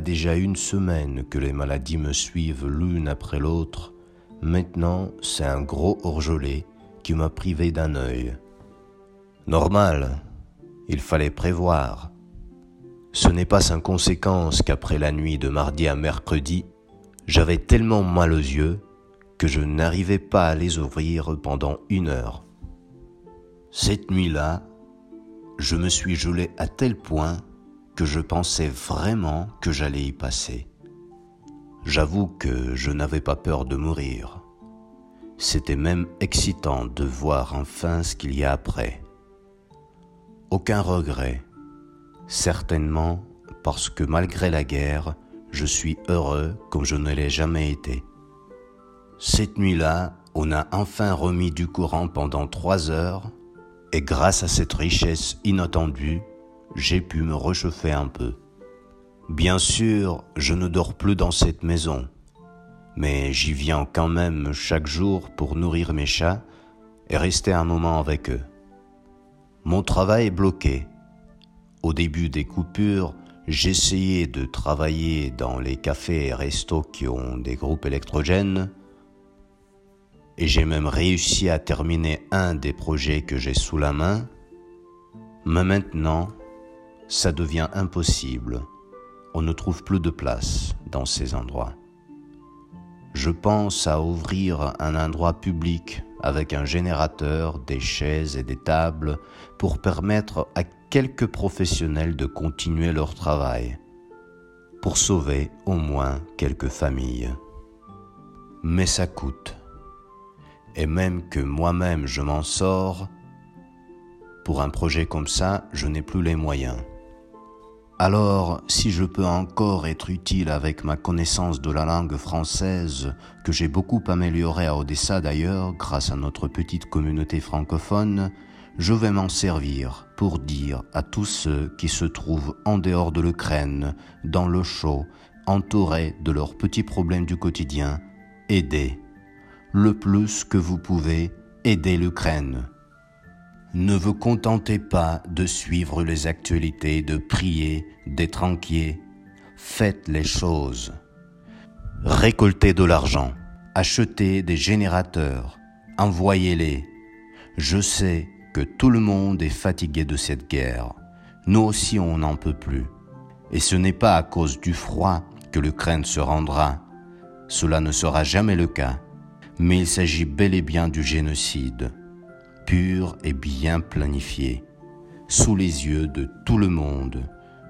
Déjà une semaine que les maladies me suivent l'une après l'autre. Maintenant, c'est un gros orgelet qui m'a privé d'un œil. Normal, il fallait prévoir. Ce n'est pas sans conséquence qu'après la nuit de mardi à mercredi, j'avais tellement mal aux yeux que je n'arrivais pas à les ouvrir pendant une heure. Cette nuit-là, je me suis gelé à tel point je pensais vraiment que j'allais y passer. J'avoue que je n'avais pas peur de mourir. C'était même excitant de voir enfin ce qu'il y a après. Aucun regret, certainement parce que malgré la guerre, je suis heureux comme je ne l'ai jamais été. Cette nuit-là, on a enfin remis du courant pendant trois heures, et grâce à cette richesse inattendue, j'ai pu me réchauffer un peu. Bien sûr, je ne dors plus dans cette maison, mais j'y viens quand même chaque jour pour nourrir mes chats et rester un moment avec eux. Mon travail est bloqué. Au début des coupures, j'essayais de travailler dans les cafés et restos qui ont des groupes électrogènes, et j'ai même réussi à terminer un des projets que j'ai sous la main, mais maintenant, ça devient impossible. On ne trouve plus de place dans ces endroits. Je pense à ouvrir un endroit public avec un générateur, des chaises et des tables pour permettre à quelques professionnels de continuer leur travail, pour sauver au moins quelques familles. Mais ça coûte. Et même que moi-même je m'en sors, pour un projet comme ça, je n'ai plus les moyens. Alors, si je peux encore être utile avec ma connaissance de la langue française, que j'ai beaucoup améliorée à Odessa d'ailleurs, grâce à notre petite communauté francophone, je vais m'en servir pour dire à tous ceux qui se trouvent en dehors de l'Ukraine, dans le chaud, entourés de leurs petits problèmes du quotidien, aidez. Le plus que vous pouvez, aidez l'Ukraine. Ne vous contentez pas de suivre les actualités, de prier, d'être inquiet. Faites les choses. Récoltez de l'argent, achetez des générateurs, envoyez-les. Je sais que tout le monde est fatigué de cette guerre. Nous aussi on n'en peut plus. Et ce n'est pas à cause du froid que l'Ukraine se rendra. Cela ne sera jamais le cas. Mais il s'agit bel et bien du génocide pur et bien planifié, sous les yeux de tout le monde,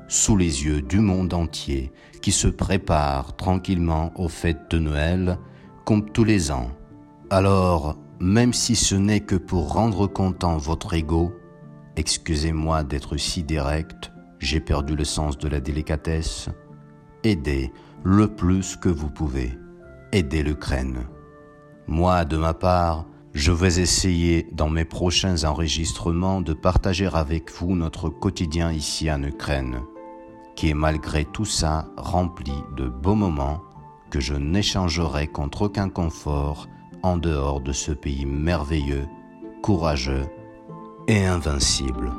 sous les yeux du monde entier, qui se prépare tranquillement aux fêtes de Noël, comme tous les ans. Alors, même si ce n'est que pour rendre content votre ego, excusez-moi d'être si direct, j'ai perdu le sens de la délicatesse, aidez le plus que vous pouvez, aidez l'Ukraine. Moi, de ma part, je vais essayer dans mes prochains enregistrements de partager avec vous notre quotidien ici en Ukraine, qui est malgré tout ça rempli de beaux moments que je n'échangerai contre aucun confort en dehors de ce pays merveilleux, courageux et invincible.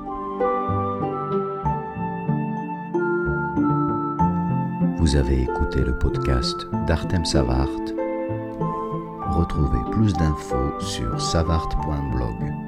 Vous avez écouté le podcast d'Artem Savart Retrouvez plus d'infos sur savart.blog.